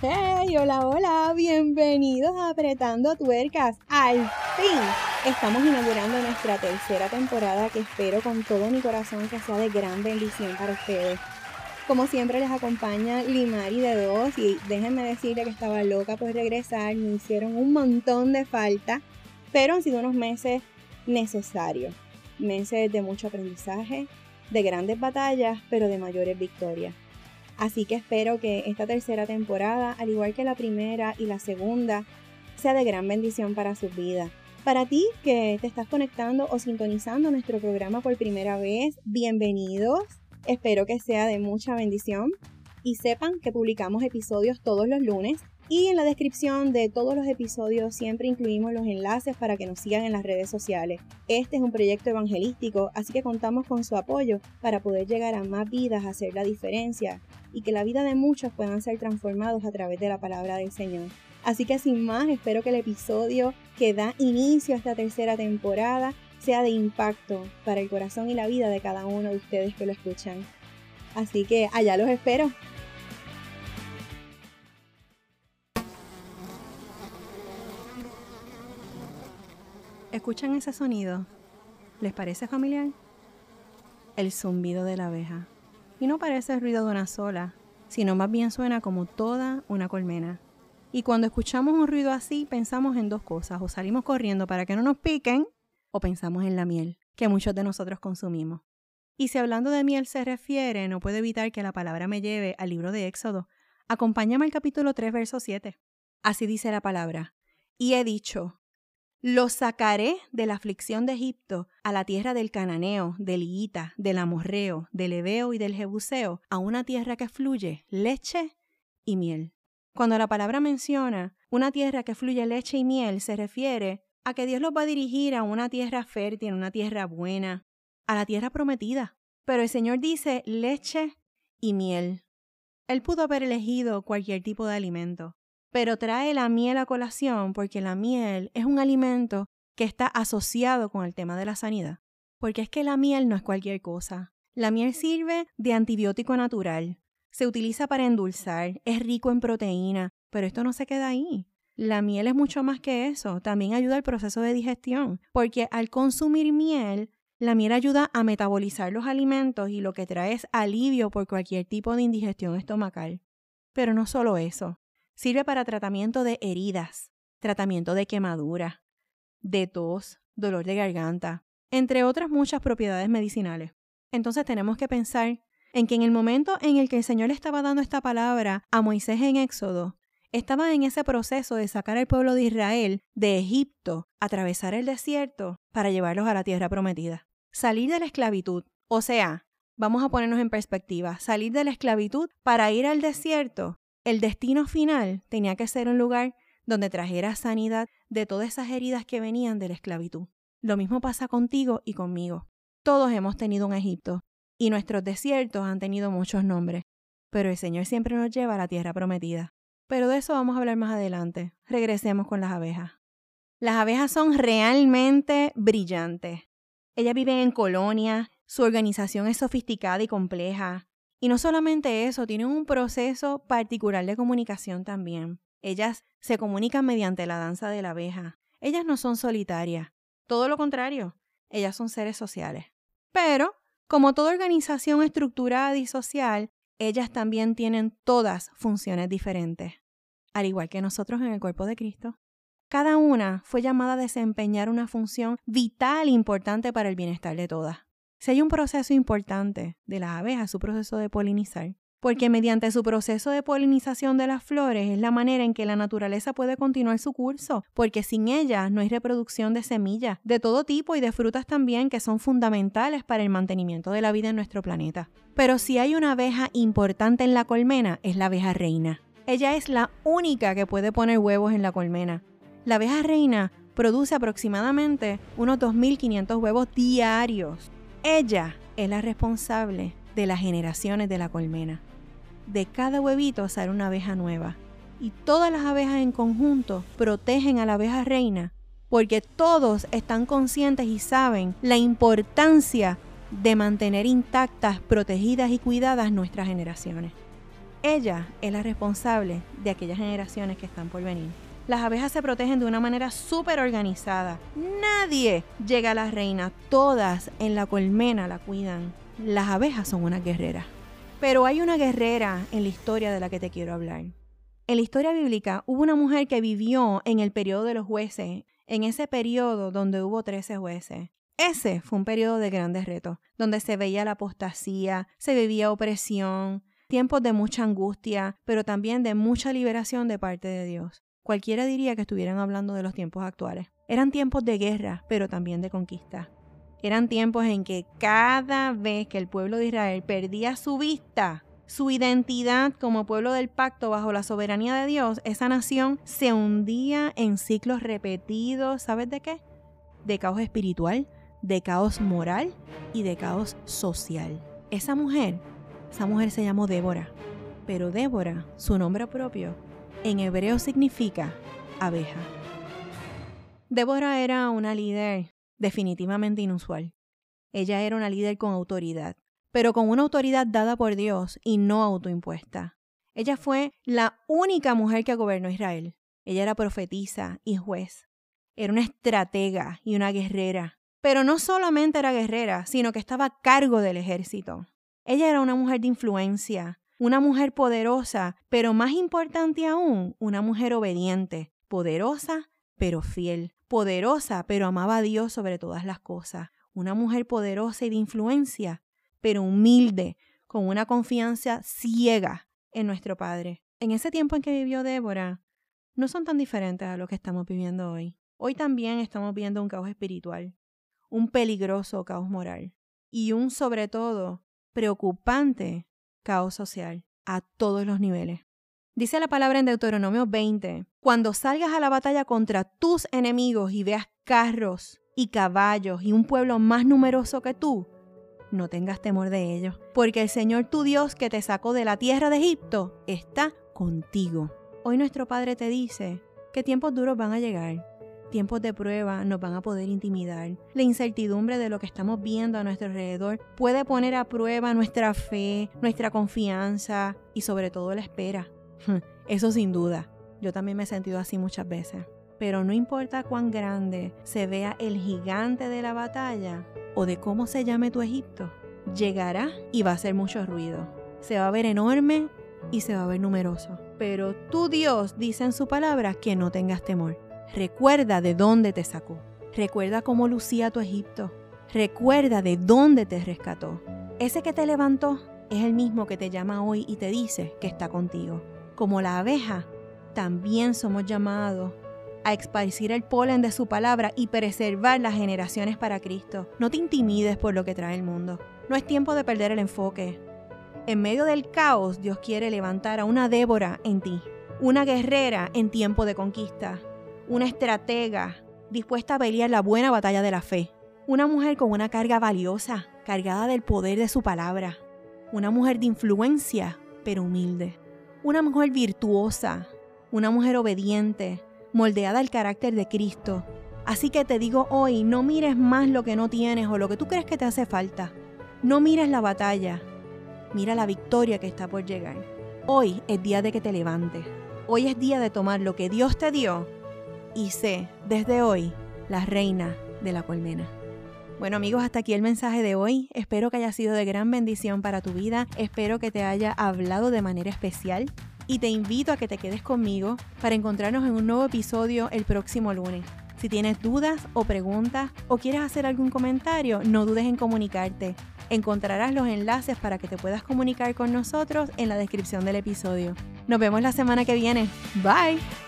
Hey, hola, hola, bienvenidos a Apretando Tuercas. Al fin estamos inaugurando nuestra tercera temporada que espero con todo mi corazón que sea de gran bendición para ustedes. Como siempre les acompaña Limari de dos y déjenme decirle que estaba loca por regresar, me hicieron un montón de falta, pero han sido unos meses necesarios, meses de mucho aprendizaje, de grandes batallas, pero de mayores victorias. Así que espero que esta tercera temporada, al igual que la primera y la segunda, sea de gran bendición para sus vidas. Para ti que te estás conectando o sintonizando nuestro programa por primera vez, bienvenidos. Espero que sea de mucha bendición y sepan que publicamos episodios todos los lunes y en la descripción de todos los episodios siempre incluimos los enlaces para que nos sigan en las redes sociales. Este es un proyecto evangelístico, así que contamos con su apoyo para poder llegar a más vidas, hacer la diferencia y que la vida de muchos puedan ser transformados a través de la palabra del Señor. Así que sin más, espero que el episodio que da inicio a esta tercera temporada sea de impacto para el corazón y la vida de cada uno de ustedes que lo escuchan. Así que allá los espero. ¿Escuchan ese sonido? ¿Les parece familiar? El zumbido de la abeja. Y no parece el ruido de una sola, sino más bien suena como toda una colmena. Y cuando escuchamos un ruido así, pensamos en dos cosas, o salimos corriendo para que no nos piquen, o pensamos en la miel, que muchos de nosotros consumimos. Y si hablando de miel se refiere, no puedo evitar que la palabra me lleve al libro de Éxodo. Acompáñame al capítulo 3, verso 7. Así dice la palabra. Y he dicho, los sacaré de la aflicción de Egipto a la tierra del Cananeo, del Iita, del Amorreo, del Ebeo y del Jebuseo, a una tierra que fluye leche y miel. Cuando la palabra menciona una tierra que fluye leche y miel, se refiere a que Dios los va a dirigir a una tierra fértil, una tierra buena, a la tierra prometida. Pero el Señor dice leche y miel. Él pudo haber elegido cualquier tipo de alimento, pero trae la miel a colación porque la miel es un alimento que está asociado con el tema de la sanidad. Porque es que la miel no es cualquier cosa. La miel sirve de antibiótico natural. Se utiliza para endulzar, es rico en proteína, pero esto no se queda ahí. La miel es mucho más que eso, también ayuda al proceso de digestión, porque al consumir miel, la miel ayuda a metabolizar los alimentos y lo que trae es alivio por cualquier tipo de indigestión estomacal. Pero no solo eso, Sirve para tratamiento de heridas, tratamiento de quemadura, de tos, dolor de garganta, entre otras muchas propiedades medicinales. Entonces tenemos que pensar en que en el momento en el que el Señor estaba dando esta palabra a Moisés en Éxodo, estaba en ese proceso de sacar al pueblo de Israel de Egipto, atravesar el desierto para llevarlos a la tierra prometida. Salir de la esclavitud, o sea, vamos a ponernos en perspectiva, salir de la esclavitud para ir al desierto el destino final tenía que ser un lugar donde trajera sanidad de todas esas heridas que venían de la esclavitud. Lo mismo pasa contigo y conmigo. Todos hemos tenido un Egipto y nuestros desiertos han tenido muchos nombres, pero el Señor siempre nos lleva a la tierra prometida. Pero de eso vamos a hablar más adelante. Regresemos con las abejas. Las abejas son realmente brillantes. Ellas viven en colonias, su organización es sofisticada y compleja, y no solamente eso, tienen un proceso particular de comunicación también. Ellas se comunican mediante la danza de la abeja. Ellas no son solitarias, todo lo contrario, ellas son seres sociales. Pero, como toda organización estructurada y social, ellas también tienen todas funciones diferentes, al igual que nosotros en el cuerpo de Cristo. Cada una fue llamada a desempeñar una función vital e importante para el bienestar de todas. Si hay un proceso importante de las abejas, su proceso de polinizar, porque mediante su proceso de polinización de las flores es la manera en que la naturaleza puede continuar su curso, porque sin ellas no hay reproducción de semillas, de todo tipo y de frutas también que son fundamentales para el mantenimiento de la vida en nuestro planeta. Pero si hay una abeja importante en la colmena, es la abeja reina. Ella es la única que puede poner huevos en la colmena. La abeja reina produce aproximadamente unos 2.500 huevos diarios. Ella es la responsable de las generaciones de la colmena. De cada huevito sale una abeja nueva. Y todas las abejas en conjunto protegen a la abeja reina porque todos están conscientes y saben la importancia de mantener intactas, protegidas y cuidadas nuestras generaciones. Ella es la responsable de aquellas generaciones que están por venir. Las abejas se protegen de una manera súper organizada. Nadie llega a la reina. Todas en la colmena la cuidan. Las abejas son unas guerreras. Pero hay una guerrera en la historia de la que te quiero hablar. En la historia bíblica hubo una mujer que vivió en el periodo de los jueces, en ese periodo donde hubo 13 jueces. Ese fue un periodo de grandes retos, donde se veía la apostasía, se vivía opresión, tiempos de mucha angustia, pero también de mucha liberación de parte de Dios. Cualquiera diría que estuvieran hablando de los tiempos actuales. Eran tiempos de guerra, pero también de conquista. Eran tiempos en que cada vez que el pueblo de Israel perdía su vista, su identidad como pueblo del pacto bajo la soberanía de Dios, esa nación se hundía en ciclos repetidos, ¿sabes de qué? De caos espiritual, de caos moral y de caos social. Esa mujer, esa mujer se llamó Débora, pero Débora, su nombre propio, en hebreo significa abeja. Débora era una líder definitivamente inusual. Ella era una líder con autoridad, pero con una autoridad dada por Dios y no autoimpuesta. Ella fue la única mujer que gobernó Israel. Ella era profetisa y juez. Era una estratega y una guerrera. Pero no solamente era guerrera, sino que estaba a cargo del ejército. Ella era una mujer de influencia, una mujer poderosa, pero más importante aún, una mujer obediente, poderosa, pero fiel, poderosa, pero amaba a Dios sobre todas las cosas, una mujer poderosa y de influencia, pero humilde, con una confianza ciega en nuestro Padre. En ese tiempo en que vivió Débora, no son tan diferentes a lo que estamos viviendo hoy. Hoy también estamos viendo un caos espiritual, un peligroso caos moral y un, sobre todo, preocupante caos social a todos los niveles. Dice la palabra en Deuteronomio 20, cuando salgas a la batalla contra tus enemigos y veas carros y caballos y un pueblo más numeroso que tú, no tengas temor de ellos, porque el Señor tu Dios que te sacó de la tierra de Egipto está contigo. Hoy nuestro Padre te dice que tiempos duros van a llegar, tiempos de prueba nos van a poder intimidar. La incertidumbre de lo que estamos viendo a nuestro alrededor puede poner a prueba nuestra fe, nuestra confianza y sobre todo la espera. Eso sin duda. Yo también me he sentido así muchas veces. Pero no importa cuán grande se vea el gigante de la batalla o de cómo se llame tu Egipto, llegará y va a hacer mucho ruido. Se va a ver enorme y se va a ver numeroso. Pero tu Dios dice en su palabra que no tengas temor. Recuerda de dónde te sacó. Recuerda cómo lucía tu Egipto. Recuerda de dónde te rescató. Ese que te levantó es el mismo que te llama hoy y te dice que está contigo como la abeja, también somos llamados a esparcir el polen de su palabra y preservar las generaciones para Cristo. No te intimides por lo que trae el mundo. No es tiempo de perder el enfoque. En medio del caos, Dios quiere levantar a una Débora en ti, una guerrera en tiempo de conquista, una estratega dispuesta a pelear la buena batalla de la fe, una mujer con una carga valiosa, cargada del poder de su palabra, una mujer de influencia, pero humilde una mujer virtuosa, una mujer obediente, moldeada al carácter de Cristo. Así que te digo hoy, no mires más lo que no tienes o lo que tú crees que te hace falta. No mires la batalla, mira la victoria que está por llegar. Hoy es día de que te levantes. Hoy es día de tomar lo que Dios te dio y sé desde hoy la reina de la colmena. Bueno amigos, hasta aquí el mensaje de hoy. Espero que haya sido de gran bendición para tu vida. Espero que te haya hablado de manera especial. Y te invito a que te quedes conmigo para encontrarnos en un nuevo episodio el próximo lunes. Si tienes dudas o preguntas o quieres hacer algún comentario, no dudes en comunicarte. Encontrarás los enlaces para que te puedas comunicar con nosotros en la descripción del episodio. Nos vemos la semana que viene. Bye.